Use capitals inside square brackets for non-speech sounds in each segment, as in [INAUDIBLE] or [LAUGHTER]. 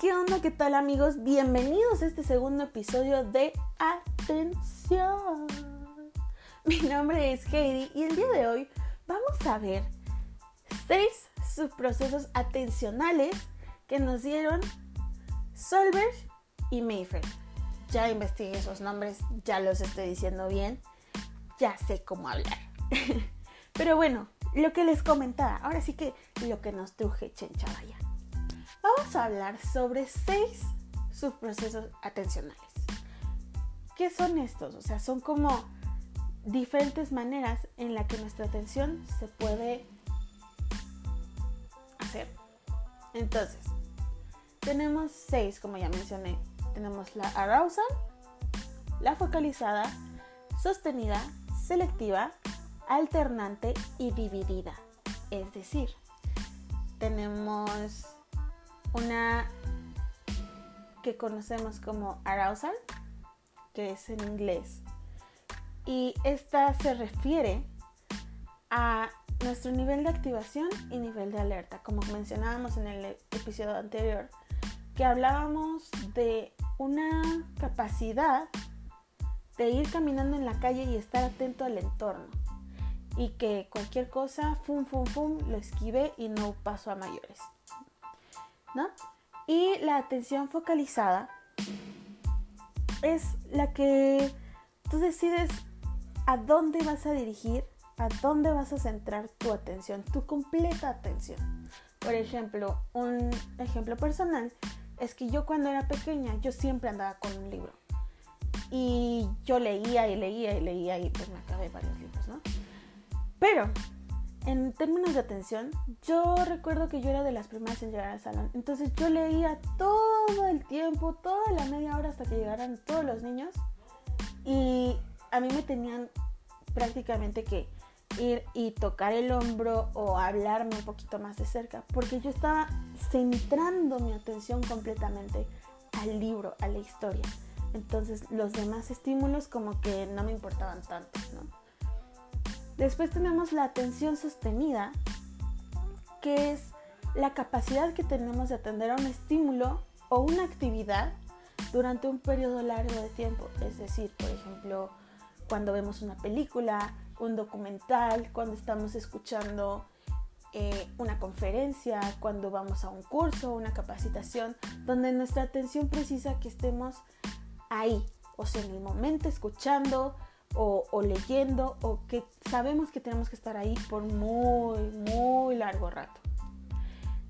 ¿Qué onda? ¿Qué tal amigos? Bienvenidos a este segundo episodio de Atención. Mi nombre es Heidi y el día de hoy vamos a ver seis subprocesos atencionales que nos dieron Solberg y Mayfair. Ya investigué esos nombres, ya los estoy diciendo bien, ya sé cómo hablar. [LAUGHS] Pero bueno, lo que les comentaba, ahora sí que lo que nos truje Chenchavaya. Vamos a hablar sobre seis subprocesos atencionales. ¿Qué son estos? O sea, son como diferentes maneras en la que nuestra atención se puede hacer. Entonces, tenemos seis, como ya mencioné. Tenemos la arousal, la focalizada, sostenida, selectiva, alternante y dividida. Es decir, tenemos una que conocemos como arousal, que es en inglés. Y esta se refiere a nuestro nivel de activación y nivel de alerta, como mencionábamos en el episodio anterior, que hablábamos de una capacidad de ir caminando en la calle y estar atento al entorno y que cualquier cosa, fum, fum, fum, lo esquive y no paso a mayores. ¿No? Y la atención focalizada es la que tú decides a dónde vas a dirigir, a dónde vas a centrar tu atención, tu completa atención. Por ejemplo, un ejemplo personal es que yo cuando era pequeña, yo siempre andaba con un libro. Y yo leía y leía y leía y pues me acabé varios libros, ¿no? Pero, en términos de atención, yo recuerdo que yo era de las primeras en llegar al salón. Entonces yo leía todo el tiempo, toda la media hora hasta que llegaran todos los niños. Y a mí me tenían prácticamente que ir y tocar el hombro o hablarme un poquito más de cerca, porque yo estaba centrando mi atención completamente al libro, a la historia. Entonces los demás estímulos como que no me importaban tanto, ¿no? Después tenemos la atención sostenida, que es la capacidad que tenemos de atender a un estímulo o una actividad durante un periodo largo de tiempo. Es decir, por ejemplo, cuando vemos una película, un documental, cuando estamos escuchando eh, una conferencia, cuando vamos a un curso, una capacitación, donde nuestra atención precisa que estemos ahí, o sea, en el momento escuchando, o, leyendo o que sabemos que tenemos que estar ahí por muy, muy largo rato.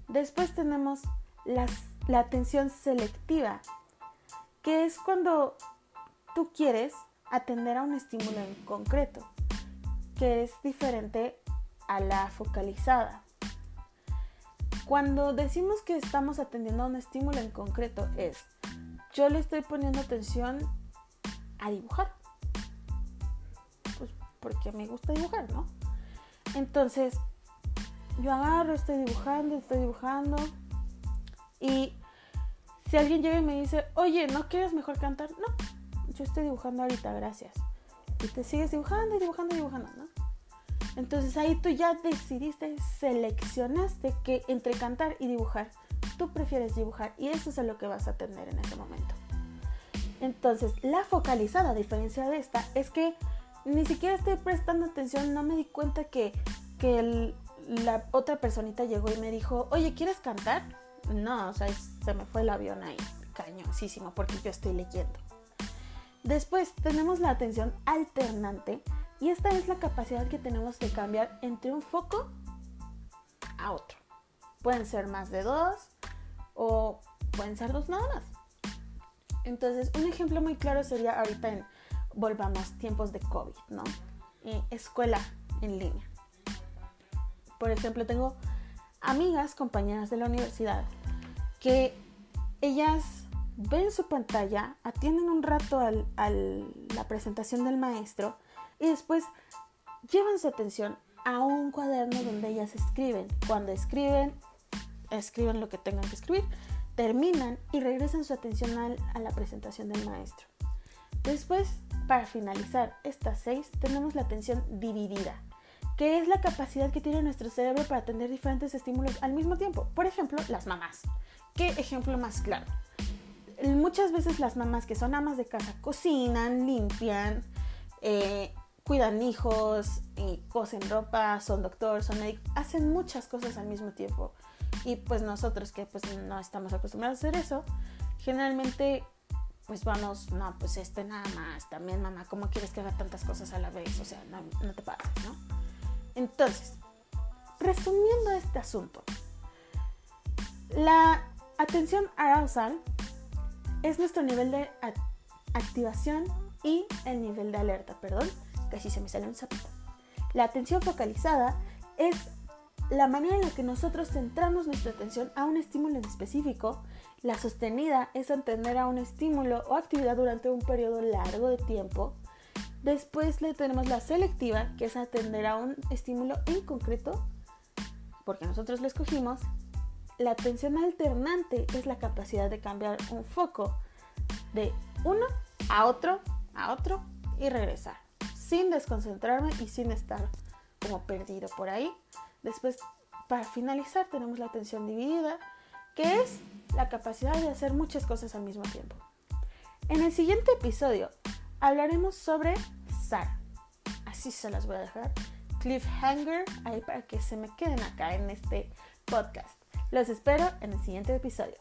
Después tenemos la atención selectiva, que es cuando tú quieres atender a un estímulo en concreto, que es diferente a la focalizada. Cuando decimos que estamos atendiendo a un estímulo en concreto es, yo le estoy poniendo atención a dibujar porque me gusta dibujar, ¿no? Entonces, yo agarro, estoy dibujando, estoy dibujando. Y si alguien llega y me dice, oye, ¿no quieres mejor cantar? No, yo estoy dibujando ahorita, gracias. Y te sigues dibujando y dibujando y dibujando, ¿no? Entonces ahí tú ya decidiste, seleccionaste que entre cantar y dibujar, tú prefieres dibujar y eso es lo que vas a atender en ese momento. Entonces, la focalizada, a diferencia de esta, es que ni siquiera estoy prestando atención, no me di cuenta que, la otra personita llegó y me dijo, oye, ¿quieres cantar? No, o sea, se me fue el avión ahí, cañosísimo, porque yo estoy leyendo. Después tenemos la atención alternante y esta es la capacidad que tenemos de cambiar entre un foco a otro. Pueden ser más de dos o pueden ser dos nada más. Entonces, un ejemplo muy claro sería ahorita en volvamos tiempos de COVID, ¿no? escuela en línea. Por ejemplo, tengo amigas, compañeras de la universidad, que ellas ven su pantalla, atienden un rato a la presentación del maestro y después llevan su atención a un cuaderno donde ellas escriben. Cuando escriben, escriben lo que tengan que escribir, terminan y regresan su atención a la presentación del maestro. Después para finalizar estas seis tenemos la atención dividida, que es la capacidad que tiene nuestro cerebro para atender diferentes estímulos al mismo tiempo. Por ejemplo, las mamás, ¿Qué ejemplo más claro? Muchas veces las mamás que son amas de casa cocinan, limpian, eh, cuidan hijos, y cosen ropa, son doctores, son médicos, hacen muchas cosas al mismo tiempo. Y pues nosotros que pues no estamos acostumbrados a hacer eso, generalmente pues vamos, no, pues este nada más, también mamá, ¿cómo quieres que haga tantas cosas a la vez? O sea, no, no te pases, ¿no? Entonces, resumiendo este asunto, la atención arousal es nuestro nivel de activación y el nivel de alerta, perdón, casi se me sale un zapito. La atención focalizada es la manera en la que nosotros centramos nuestra atención a un estímulo en específico. La sostenida es atender a un estímulo o actividad durante un periodo largo de tiempo. Después le tenemos la selectiva, que es atender a un estímulo en concreto, porque nosotros lo escogimos. La atención alternante es la capacidad de cambiar un foco de uno a otro, a otro y regresar, sin desconcentrarme y sin estar como perdido por ahí. Después, para finalizar, tenemos la atención dividida, que es la capacidad de hacer muchas cosas al mismo tiempo. En el siguiente episodio hablaremos sobre Sara. Así se las voy a dejar. Cliffhanger, ahí para que se me queden acá en este podcast. Los espero en el siguiente episodio.